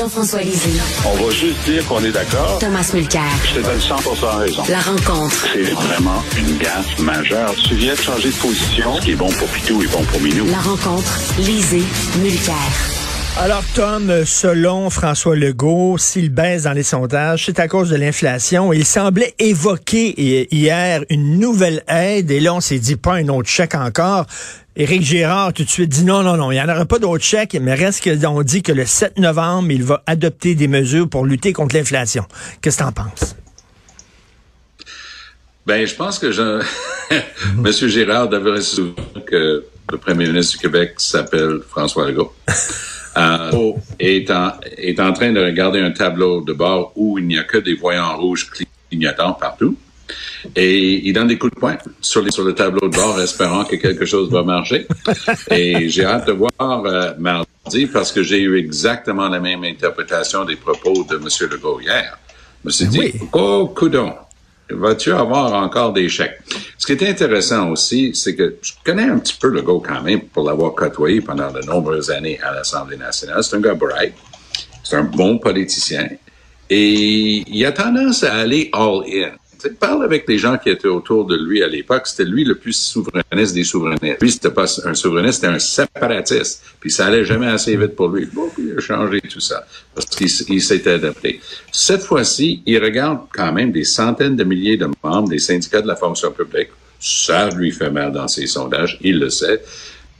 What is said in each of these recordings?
Jean-François Lisée. On va juste dire qu'on est d'accord. Thomas Mulcair. Je te donne 100 raison. La rencontre. C'est vraiment une gaffe majeure. Tu viens de changer de position. Ce qui est bon pour Pitou est bon pour Minou. La rencontre. Lisée. Mulcair. Alors, Tom, selon François Legault, s'il baisse dans les sondages, c'est à cause de l'inflation. Il semblait évoquer hier une nouvelle aide, et là, on s'est dit pas un autre chèque encore. Éric Gérard, tout de suite, dit non, non, non, il n'y en aura pas d'autre chèque, mais reste qu'on dit que le 7 novembre, il va adopter des mesures pour lutter contre l'inflation. Qu'est-ce que tu en penses? Ben, je pense que je... M. Gérard devrait se souvenir que le premier ministre du Québec s'appelle François Legault. euh, est, en, est en train de regarder un tableau de bord où il n'y a que des voyants rouges clignotants partout. Et il donne des coups de poing sur, les, sur le tableau de bord, espérant que quelque chose va marcher. Et j'ai hâte de voir euh, mardi parce que j'ai eu exactement la même interprétation des propos de M. Legault hier. Je me suis dit, oui. oh, coudon, vas-tu avoir encore des chèques? Ce qui est intéressant aussi, c'est que je connais un petit peu le Legault quand même pour l'avoir côtoyé pendant de nombreuses années à l'Assemblée nationale. C'est un gars bright, c'est un bon politicien et il a tendance à aller all-in. Parle avec les gens qui étaient autour de lui à l'époque. C'était lui le plus souverainiste des souverainistes. Lui, c'était pas un souverainiste, c'était un séparatiste. Puis ça allait jamais assez vite pour lui. Bon, il a changé tout ça parce qu'il s'était adapté. Cette fois-ci, il regarde quand même des centaines de milliers de membres des syndicats de la fonction publique. Ça lui fait mal dans ses sondages, il le sait.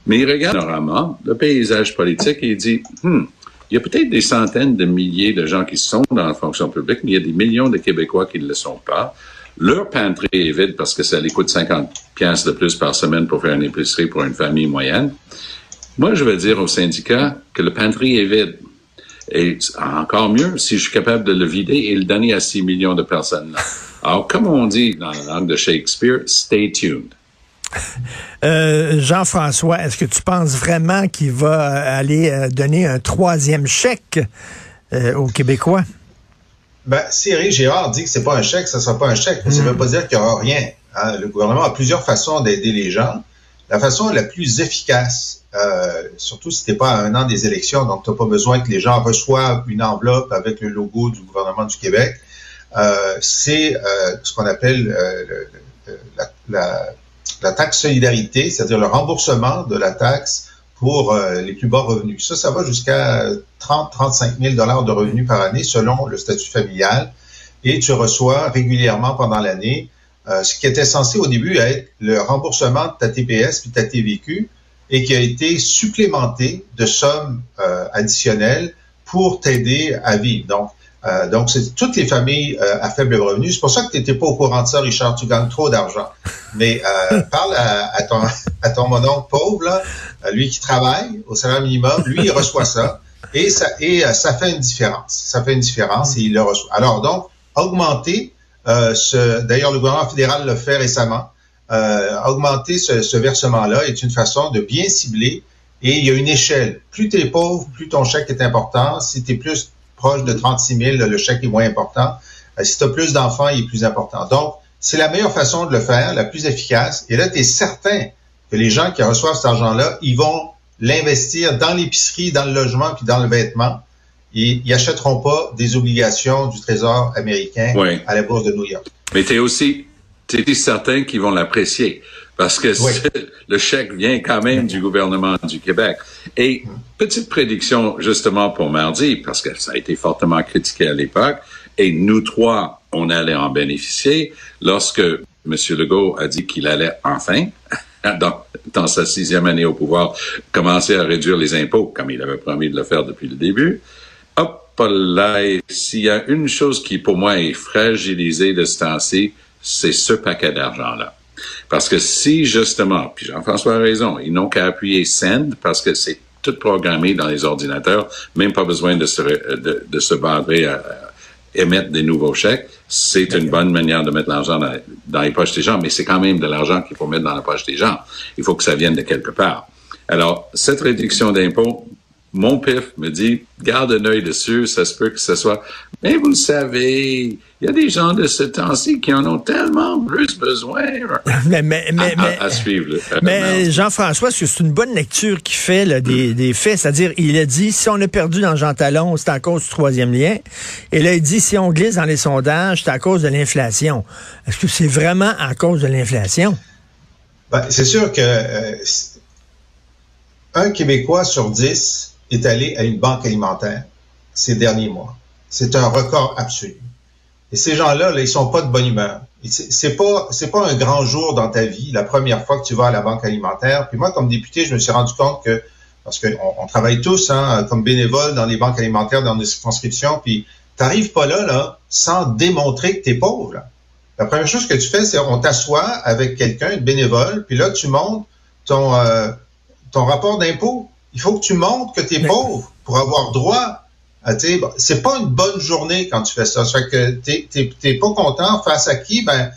Mais il regarde normalement le paysage politique et il dit, hmm, il y a peut-être des centaines de milliers de gens qui sont dans la fonction publique, mais il y a des millions de Québécois qui ne le sont pas. Leur pantry est vide parce que ça les coûte 50 pièces de plus par semaine pour faire une épicerie pour une famille moyenne. Moi, je vais dire aux syndicats que le pantry est vide. Et encore mieux, si je suis capable de le vider et le donner à 6 millions de personnes. Alors, comme on dit dans la langue de Shakespeare, stay tuned. Euh, Jean-François, est-ce que tu penses vraiment qu'il va aller donner un troisième chèque euh, aux Québécois? Ben, si Éric Gérard dit que c'est pas un chèque, ça sera pas un chèque. Ça ne veut pas dire qu'il y aura rien. Hein. Le gouvernement a plusieurs façons d'aider les gens. La façon la plus efficace, euh, surtout si t'es pas à un an des élections, donc tu n'as pas besoin que les gens reçoivent une enveloppe avec le logo du gouvernement du Québec, euh, c'est euh, ce qu'on appelle le, la, la, la, taxe solidarité, c'est-à-dire le remboursement de la taxe pour les plus bas revenus. Ça, ça va jusqu'à 30-35 000 dollars de revenus par année selon le statut familial. Et tu reçois régulièrement pendant l'année euh, ce qui était censé au début être le remboursement de ta TPS puis ta TVQ et qui a été supplémenté de sommes euh, additionnelles pour t'aider à vivre. Donc, euh, donc, c'est toutes les familles à faible revenu. C'est pour ça que tu n'étais pas au courant de ça, Richard. Tu gagnes trop d'argent. Mais parle à, à, ton, à ton mononcle pauvre, là, lui qui travaille au salaire minimum, lui, il reçoit ça. Et ça, et ça fait une différence. Ça fait une différence et il le reçoit. Alors donc, augmenter euh, ce, d'ailleurs le gouvernement fédéral l'a fait récemment, euh, augmenter ce, ce versement-là est une façon de bien cibler et il y a une échelle. Plus tu es pauvre, plus ton chèque est important. Si tu es plus proche de 36 000, le chèque est moins important. Euh, si tu as plus d'enfants, il est plus important. Donc, c'est la meilleure façon de le faire, la plus efficace. Et là, tu es certain que les gens qui reçoivent cet argent-là, ils vont l'investir dans l'épicerie, dans le logement, puis dans le vêtement. Et ils n'achèteront pas des obligations du Trésor américain à la Bourse de New York. Mais tu es aussi es certain qu'ils vont l'apprécier parce que le chèque vient quand même du gouvernement du Québec. Et petite prédiction justement pour mardi, parce que ça a été fortement critiqué à l'époque, et nous trois, on allait en bénéficier lorsque M. Legault a dit qu'il allait enfin dans, dans, sa sixième année au pouvoir, commencer à réduire les impôts, comme il avait promis de le faire depuis le début. Hop là, s'il y a une chose qui, pour moi, est fragilisée de ce temps-ci, c'est ce paquet d'argent-là. Parce que si, justement, puis Jean-François a raison, ils n'ont qu'à appuyer Send parce que c'est tout programmé dans les ordinateurs, même pas besoin de se, de, de se barrer à, émettre des nouveaux chèques, c'est une bonne manière de mettre l'argent dans, les poches des gens, mais c'est quand même de l'argent qu'il faut mettre dans la poche des gens. Il faut que ça vienne de quelque part. Alors, cette réduction d'impôts, mon pif me dit, garde un œil dessus, ça se peut que ce soit. Mais vous le savez, il y a des gens de ce temps-ci qui en ont tellement plus besoin mais, mais, mais, à, suivre. Mais Jean-François, c'est une bonne lecture qui fait là, des, des, faits. C'est-à-dire, il a dit, si on a perdu dans Jean Talon, c'est à cause du troisième lien. Et là, il dit, si on glisse dans les sondages, c'est à cause de l'inflation. Est-ce que c'est vraiment à cause de l'inflation? Ben, c'est sûr que euh, un Québécois sur dix est allé à une banque alimentaire ces derniers mois. C'est un record absolu. Et ces gens-là, là, ils sont pas de bonne humeur. C'est pas, c'est pas un grand jour dans ta vie, la première fois que tu vas à la banque alimentaire. Puis moi, comme député, je me suis rendu compte que, parce qu'on on travaille tous hein, comme bénévoles dans les banques alimentaires, dans des circonscriptions, puis t'arrives pas là, là, sans démontrer que tu es pauvre. La première chose que tu fais, c'est on t'assoit avec quelqu'un, de bénévole, puis là, tu montes ton, euh, ton rapport d'impôt il faut que tu montres que tu es pauvre pour avoir droit à c'est pas une bonne journée quand tu fais ça. Ça fait que t'es pas content face à qui? Ben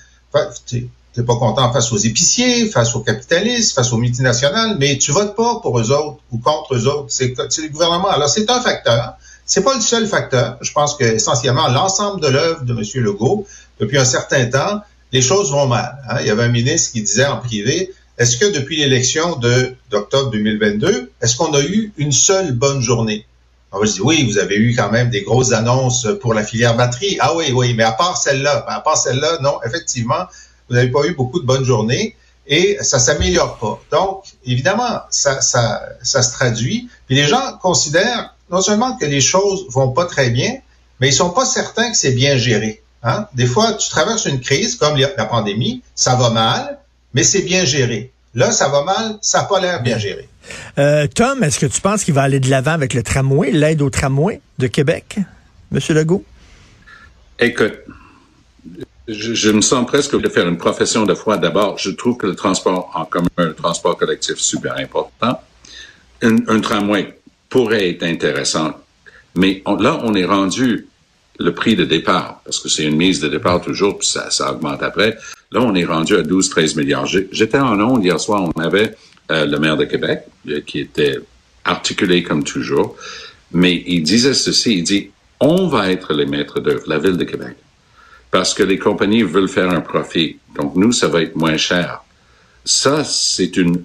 t'es pas content face aux épiciers, face aux capitalistes, face aux multinationales, mais tu votes pas pour eux autres ou contre eux autres. C'est le gouvernement. Alors c'est un facteur. C'est pas le seul facteur. Je pense que essentiellement l'ensemble de l'œuvre de M. Legault depuis un certain temps, les choses vont mal. Hein. Il y avait un ministre qui disait en privé est-ce que depuis l'élection de d'octobre 2022, est-ce qu'on a eu une seule bonne journée? Alors, je dis oui, vous avez eu quand même des grosses annonces pour la filière batterie. Ah oui, oui, mais à part celle-là, à part celle-là, non, effectivement, vous n'avez pas eu beaucoup de bonnes journées et ça s'améliore pas. Donc, évidemment, ça, ça, ça se traduit. Puis les gens considèrent non seulement que les choses vont pas très bien, mais ils sont pas certains que c'est bien géré. Hein? Des fois, tu traverses une crise comme la pandémie, ça va mal, mais c'est bien géré. Là, ça va mal, ça n'a pas l'air bien géré. Euh, Tom, est-ce que tu penses qu'il va aller de l'avant avec le tramway, l'aide au tramway de Québec, M. Legault? Écoute, je, me sens presque de faire une profession de foi. D'abord, je trouve que le transport en commun, le transport collectif, super important. Un, tramway pourrait être intéressant, mais là, on est rendu le prix de départ, parce que c'est une mise de départ toujours, puis ça, ça augmente après. Là, on est rendu à 12-13 milliards. J'étais en ondes hier soir, on avait euh, le maire de Québec, euh, qui était articulé comme toujours, mais il disait ceci, il dit, on va être les maîtres d'œuvre, la ville de Québec, parce que les compagnies veulent faire un profit. Donc, nous, ça va être moins cher. Ça, c'est une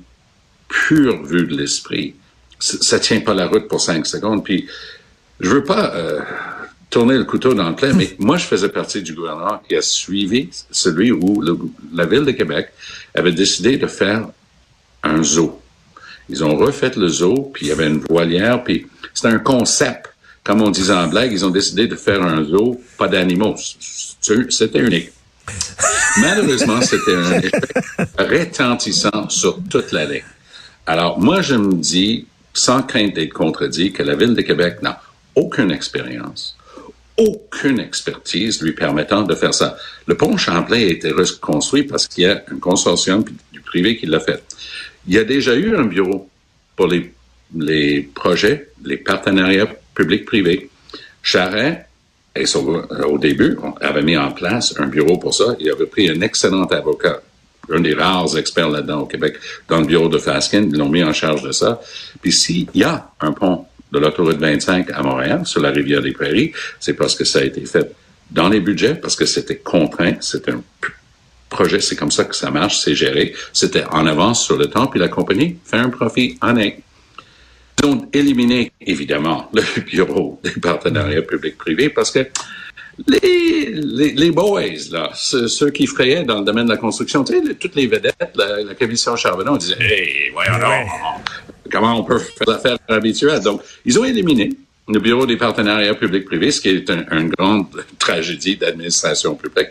pure vue de l'esprit. Ça tient pas la route pour cinq secondes. Puis, je veux pas... Euh, tourner le couteau dans le plein, mais moi, je faisais partie du gouvernement qui a suivi celui où la ville de Québec avait décidé de faire un zoo. Ils ont refait le zoo, puis il y avait une voilière, puis c'était un concept. Comme on disait en blague, ils ont décidé de faire un zoo, pas d'animaux. C'était unique. Malheureusement, c'était un effet rétentissant sur toute la ligne. Alors, moi, je me dis, sans crainte d'être contredit, que la Ville de Québec n'a aucune expérience, aucune expertise lui permettant de faire ça. Le pont Champlain a été reconstruit parce qu'il y a un consortium du privé qui l'a fait. Il y a déjà eu un bureau pour les, les projets, les partenariats publics-privés. Charret, et au début, on avait mis en place un bureau pour ça. Il avait pris un excellent avocat, un des rares experts là-dedans au Québec, dans le bureau de Faskin. Ils l'ont mis en charge de ça. Puis s'il y a un pont de l'autoroute 25 à Montréal, sur la rivière des Prairies, c'est parce que ça a été fait dans les budgets, parce que c'était contraint, c'était un projet, c'est comme ça que ça marche, c'est géré, c'était en avance sur le temps, puis la compagnie fait un profit honnête. Ils ont éliminé, évidemment, le bureau des partenariats publics-privés parce que les, les, boys, là, ceux, qui frayaient dans le domaine de la construction, tu sais, toutes les vedettes, la, commission Charbonneau, disaient, hey, voyons comment on peut faire l'affaire habituelle. Donc, ils ont éliminé le Bureau des partenariats publics-privés, ce qui est une grande tragédie d'administration publique.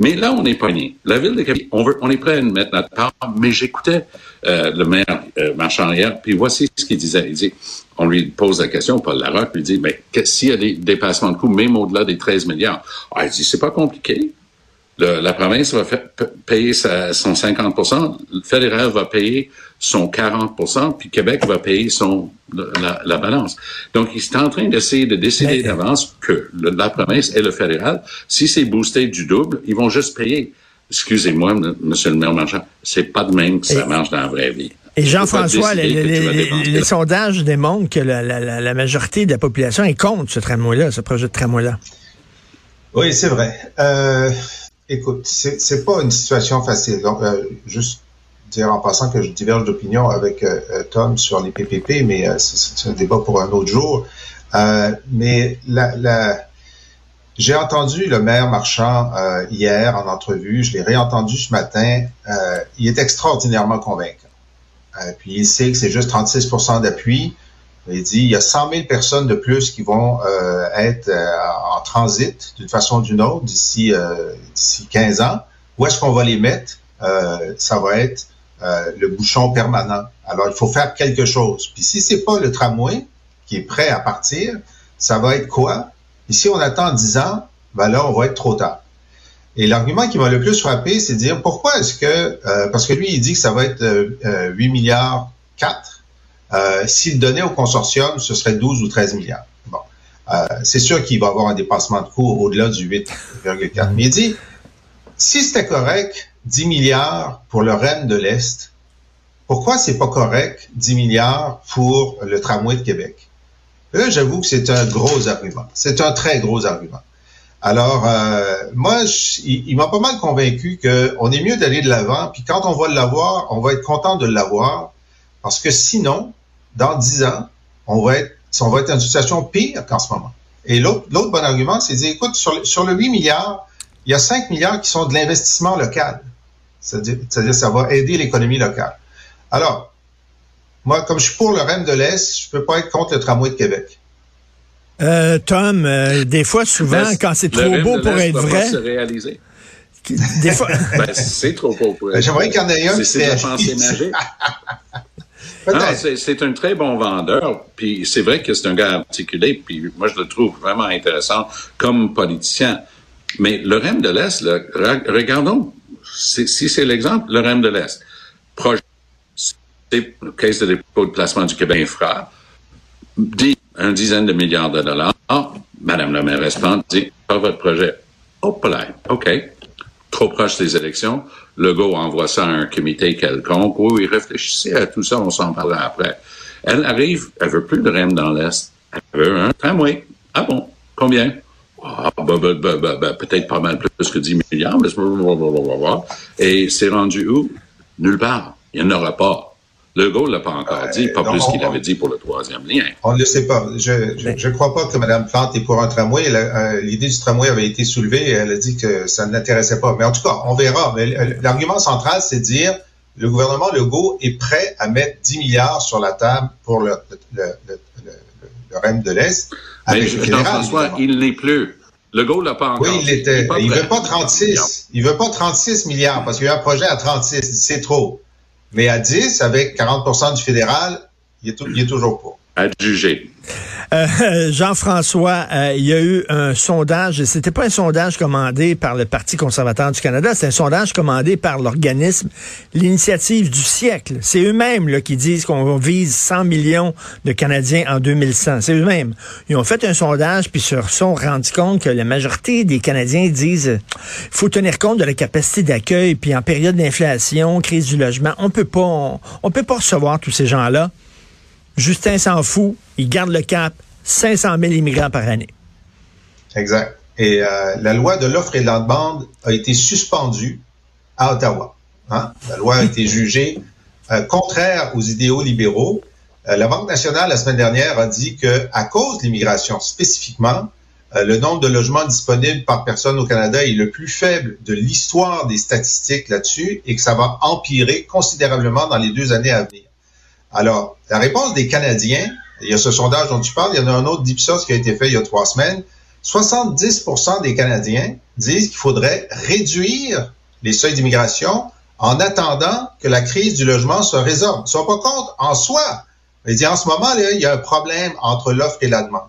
Mais là, on est pogné. La ville de Québec, on est prêt à mettre notre part, mais j'écoutais euh, le maire euh, Marchand hier, puis voici ce qu'il disait. Il dit, on lui pose la question, Paul Larocque lui dit, mais s'il y a des dépassements de coûts, même au-delà des 13 milliards, ah, il dit, c'est pas compliqué la province va payer son 50% le fédéral va payer son 40% puis Québec va payer son la, balance. Donc, il est en train d'essayer de décider d'avance que la province et le fédéral, si c'est boosté du double, ils vont juste payer. Excusez-moi, Monsieur le maire Marchand, c'est pas de même que ça marche dans la vraie vie. Et Jean-François, les, sondages démontrent que la, majorité de la population est contre ce tramway-là, ce projet de tramway-là. Oui, c'est vrai. Euh, écoute, c'est pas une situation facile. Donc, euh, juste dire en passant que je diverge d'opinion avec euh, Tom sur les PPP, mais c'est un débat pour un autre jour. mais j'ai entendu le maire Marchand hier en entrevue, je l'ai réentendu ce matin. il est extraordinairement convaincant. Euh, puis il sait que c'est juste 36% d'appui. Il dit il y a 100 000 personnes de plus qui vont euh, être euh, en transit d'une façon ou d'une autre d'ici d'ici 15 ans. Où est-ce qu'on va les mettre? Ça va être le bouchon permanent. Alors il faut faire quelque chose. Puis si c'est pas le tramway qui est prêt à partir, ça va être quoi? Ici on attend 10 ans, ben là on va être trop tard. Et l'argument qui m'a le plus frappé, c'est de dire pourquoi est-ce que, euh, parce que lui, il dit que ça va être 8 euh, milliards 4. Euh, S'il donnait au consortium, ce serait 12 ou 13 milliards. Euh, c'est sûr qu'il va avoir un dépassement de coût au-delà du 8,4. Mais il dit, si c'était correct, 10 milliards pour le REM de l'Est, pourquoi c'est pas correct 10 milliards pour le tramway de Québec? Là, j'avoue que c'est un gros argument. C'est un très gros argument. Alors, euh, moi, il, m'a pas mal convaincu qu'on est mieux d'aller de l'avant, puis quand on va l'avoir, on va être content de l'avoir, parce que sinon, dans dix ans, on va être, on va être dans une situation pire qu'en ce moment. Et l'autre, l'autre bon argument, c'est de dire, écoute, sur, sur le 8 milliards, il y a 5 milliards qui sont de l'investissement local. C'est-à-dire, c'est-à-dire ça va aider l'économie locale. Alors, moi, comme je suis pour le REM de l'Est, je peux pas être contre le tramway de Québec. Euh, Tom, euh, des fois, souvent, quand c'est trop beau pour être vrai. Se réaliser. Des fois. ben, c'est trop beau pour être ben, J'aimerais qu'il y en ait un. C'est magique. c'est un très bon vendeur, puis c'est vrai que c'est un gars articulé, puis moi je le trouve vraiment intéressant comme politicien. Mais le REM de l'Est, regardons, si c'est l'exemple, le REM de l'Est, projet, caisse de dépôt de placement du Québec Infra, dit une dizaine de milliards de dollars. Ah, Madame la maire dit, pas votre projet. Oh, là, OK. Trop proche des élections. Legault envoie ça à un comité quelconque. Oui, réfléchissez à tout ça, on s'en parlera après. Elle arrive, elle veut plus de REM dans l'Est. Elle veut un tramway. Ah bon? Combien? Ah, bah, bah, bah, peut-être pas mal plus que 10 milliards, mais et c'est rendu où? Nulle part. Il n'y en aura pas. Legault ne l'a pas encore dit, pas plus qu'il avait dit pour le troisième lien. On ne le sait pas. Je ne crois pas que Mme Plante est pour un tramway. Euh, l'idée du tramway avait été soulevée et elle a dit que ça ne l'intéressait pas. Mais en tout cas, on verra. Mais l'argument central, c'est de dire le gouvernement Legault est prêt à mettre 10 milliards sur la table pour le, le, le, le REM de l'Est. Mais Jean-François, il n'est plus. Legault l'a pas encore. Oui, il l'était. Il, ne veut pas 36. Il veut pas 36 milliards parce qu'il y a un projet à 36. C'est trop. Mais à 10, avec 40% du fédéral, il est, il est toujours pas. Euh, Jean-François, euh, il y a eu un sondage, c'était pas un sondage commandé par le Parti conservateur du Canada, c'est un sondage commandé par l'organisme L'Initiative du siècle. C'est eux-mêmes qui disent qu'on vise 100 millions de Canadiens en 2100. C'est eux-mêmes. Ils ont fait un sondage, puis se sont rendus compte que la majorité des Canadiens disent il faut tenir compte de la capacité d'accueil, puis en période d'inflation, crise du logement, on peut pas, on peut pas recevoir tous ces gens-là. Justin s'en fout, il garde le cap, 500 000 immigrants par année. Exact. Et euh, la loi de l'offre et de la demande a été suspendue à Ottawa. Hein? La loi a été jugée euh, contraire aux idéaux libéraux. Euh, la Banque nationale, la semaine dernière, a dit que à cause de l'immigration spécifiquement, le nombre de logements disponibles par personne au Canada est le plus faible de l'histoire des statistiques là-dessus et que ça va empirer considérablement dans les deux années à venir. Alors, la réponse des Canadiens, il y a ce sondage dont tu parles, il y en a un autre d'Ipsos qui a été fait il y a trois semaines. 70% des Canadiens disent qu'il faudrait réduire les seuils d'immigration en attendant que la crise du logement se résorbe. Ils ne sont pas contre en soi. Ils disent en ce moment, il y a un problème entre l'offre et la demande.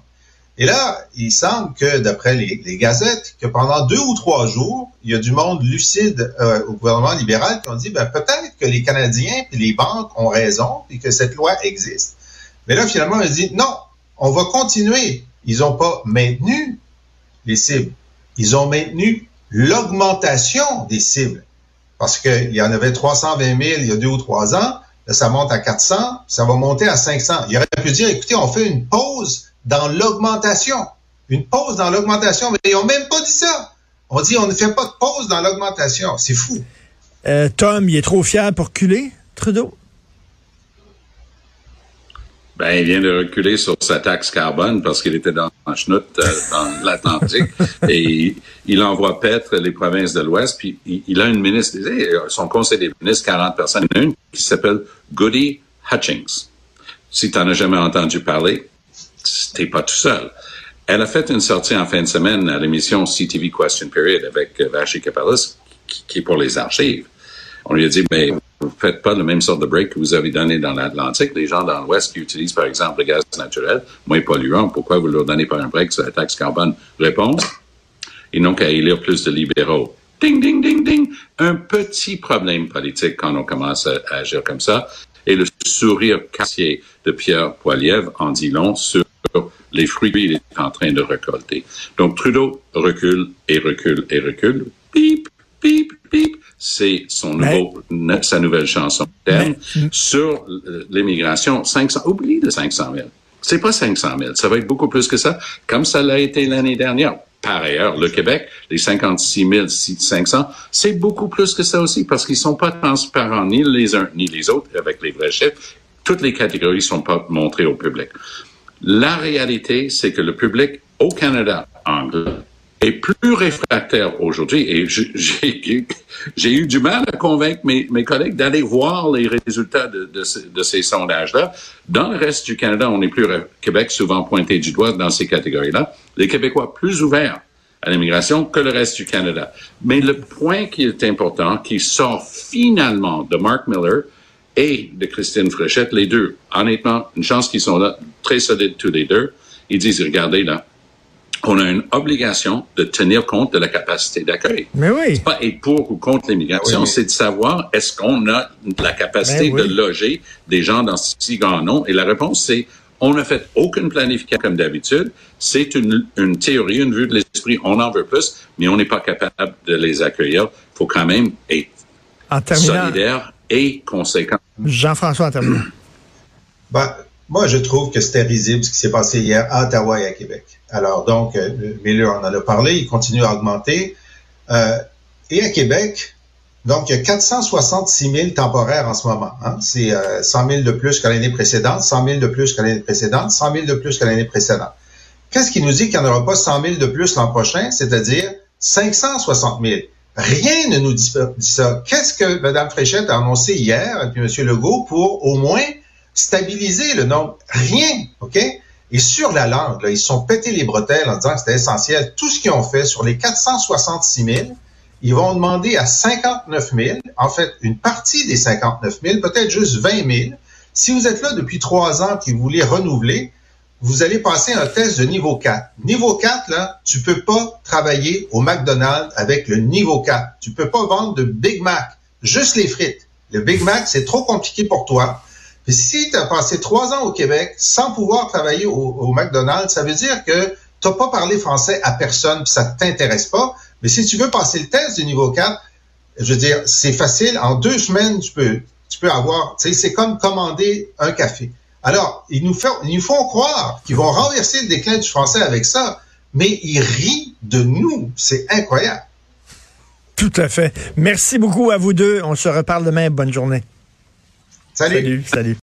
Et là, il semble que, d'après les, gazettes, que pendant deux ou trois jours, il y a du monde lucide euh, au gouvernement libéral qui ont dit, ben, peut-être que les Canadiens et les banques ont raison et que cette loi existe. Mais là, finalement, ils dit, non, on va continuer. Ils n'ont pas maintenu les cibles. Ils ont maintenu l'augmentation des cibles. Parce qu'il y en avait 320 000 il y a deux ou trois ans. là, ça monte à 400, ça va monter à 500. Il aurait pu dire, écoutez, on fait une pause dans l'augmentation. Une pause dans l'augmentation, mais ils n'ont même pas dit ça. On dit, on ne fait pas de pause dans l'augmentation. C'est fou. Euh, Tom, il est trop fier pour culer, Trudeau? Ben, il vient de reculer sur sa taxe carbone parce qu'il était dans la chenoute euh, dans l'Atlantique et il, envoie paître les provinces de l'Ouest. Puis il, a une ministre, son conseil des ministres, 40 personnes, une qui s'appelle Goody Hutchings. Si tu n'en as jamais entendu parler, t'es pas tout seul. Elle a fait une sortie en fin de semaine à l'émission CTV Question Period avec Vashi Kapalis, qui, est pour les archives. On lui a dit, mais vous faites pas le même sort de break que vous avez donné dans l'Atlantique. Les gens dans l'Ouest qui utilisent, par exemple, le gaz naturel, moins polluant, pourquoi vous leur donnez pas un break sur la taxe carbone? Réponse, ils n'ont qu'à élire plus de libéraux. Ding, ding, ding, ding. Un petit problème politique quand on commence à, agir comme ça. Et le sourire cassier de Pierre Poilievre en dit long sur les fruits qu'il est en train de récolter. Donc Trudeau recule et recule et recule. Pip, pip, pip c'est son nouveau, sa nouvelle chanson sur l'immigration. 500, oublie de 500 000. C'est pas 500 000. Ça va être beaucoup plus que ça, comme ça l'a été l'année dernière. Par ailleurs, le Québec, les 56 500, c'est beaucoup plus que ça aussi parce qu'ils sont pas transparents ni les uns ni les autres avec les vrais chiffres. Toutes les catégories sont pas montrées au public. La réalité, c'est que le public au Canada anglais est plus réfractaire aujourd'hui et j'ai eu du mal à convaincre mes, collègues d'aller voir les résultats de, de, de ces sondages-là. Dans le reste du Canada, on est plus Québec souvent pointé du doigt dans ces catégories-là. Les Québécois plus ouverts à l'immigration que le reste du Canada. Mais le point qui est important, qui sort finalement de Mark Miller et de Christine Fréchette, les deux, honnêtement, une chance qu'ils sont là, très solides tous les deux, ils disent, regardez là, on a une obligation de tenir compte de la capacité d'accueil. Mais oui. C'est pas être pour ou contre l'immigration, c'est de savoir est-ce qu'on a la capacité de loger des gens dans si grand nombre? Et la réponse, c'est on n'a fait aucune planification comme d'habitude. C'est une, une, théorie, une vue de l'esprit. On en veut plus, mais on n'est pas capable de les accueillir. Il faut quand même être solidaire et conséquent. Jean-François. Ben, moi, je trouve que c'était risible ce qui s'est passé hier à Ottawa et à Québec. Alors, donc, euh, Miller en a parlé, il continue à augmenter. Euh, et à Québec, donc, il y a 466 000 temporaires en ce moment. Hein? C'est euh, 100 000 de plus que l'année précédente, 100 000 de plus que l'année précédente, 100 000 de plus que l'année précédente. Qu'est-ce qui nous dit qu'il n'y en aura pas 100 000 de plus l'an prochain, c'est-à-dire 560 000? Rien ne nous dit ça. Qu'est-ce que Mme Fréchette a annoncé hier, et puis M. Legault, pour au moins stabiliser le nombre? Rien, OK? Et sur la langue, là, ils sont pétés les bretelles en disant que c'était essentiel. Tout ce qu'ils ont fait sur les 466 000, ils vont demander à 59 000, en fait, une partie des 59 000, peut-être juste 20 000. Si vous êtes là depuis trois ans et que vous voulez renouveler, vous allez passer un test de niveau 4. Niveau 4, là, tu peux pas travailler au McDonald's avec le niveau 4. Tu peux pas vendre de Big Mac, juste les frites. Le Big Mac, c'est trop compliqué pour toi. Puis si tu as passé trois ans au Québec sans pouvoir travailler au, McDonald's, ça veut dire que tu n'as pas parlé français à personne, puis ça t'intéresse pas. Mais si tu veux passer le test du niveau 4, je veux dire, c'est facile. En deux semaines, tu peux, tu peux avoir, tu sais, c'est comme commander un café. Alors, ils nous font, ils nous font croire qu'ils vont renverser le déclin du français avec ça, mais ils rient de nous. C'est incroyable. Tout à fait. Merci beaucoup à vous deux. On se reparle demain. Bonne journée. Salut. Salut. salut.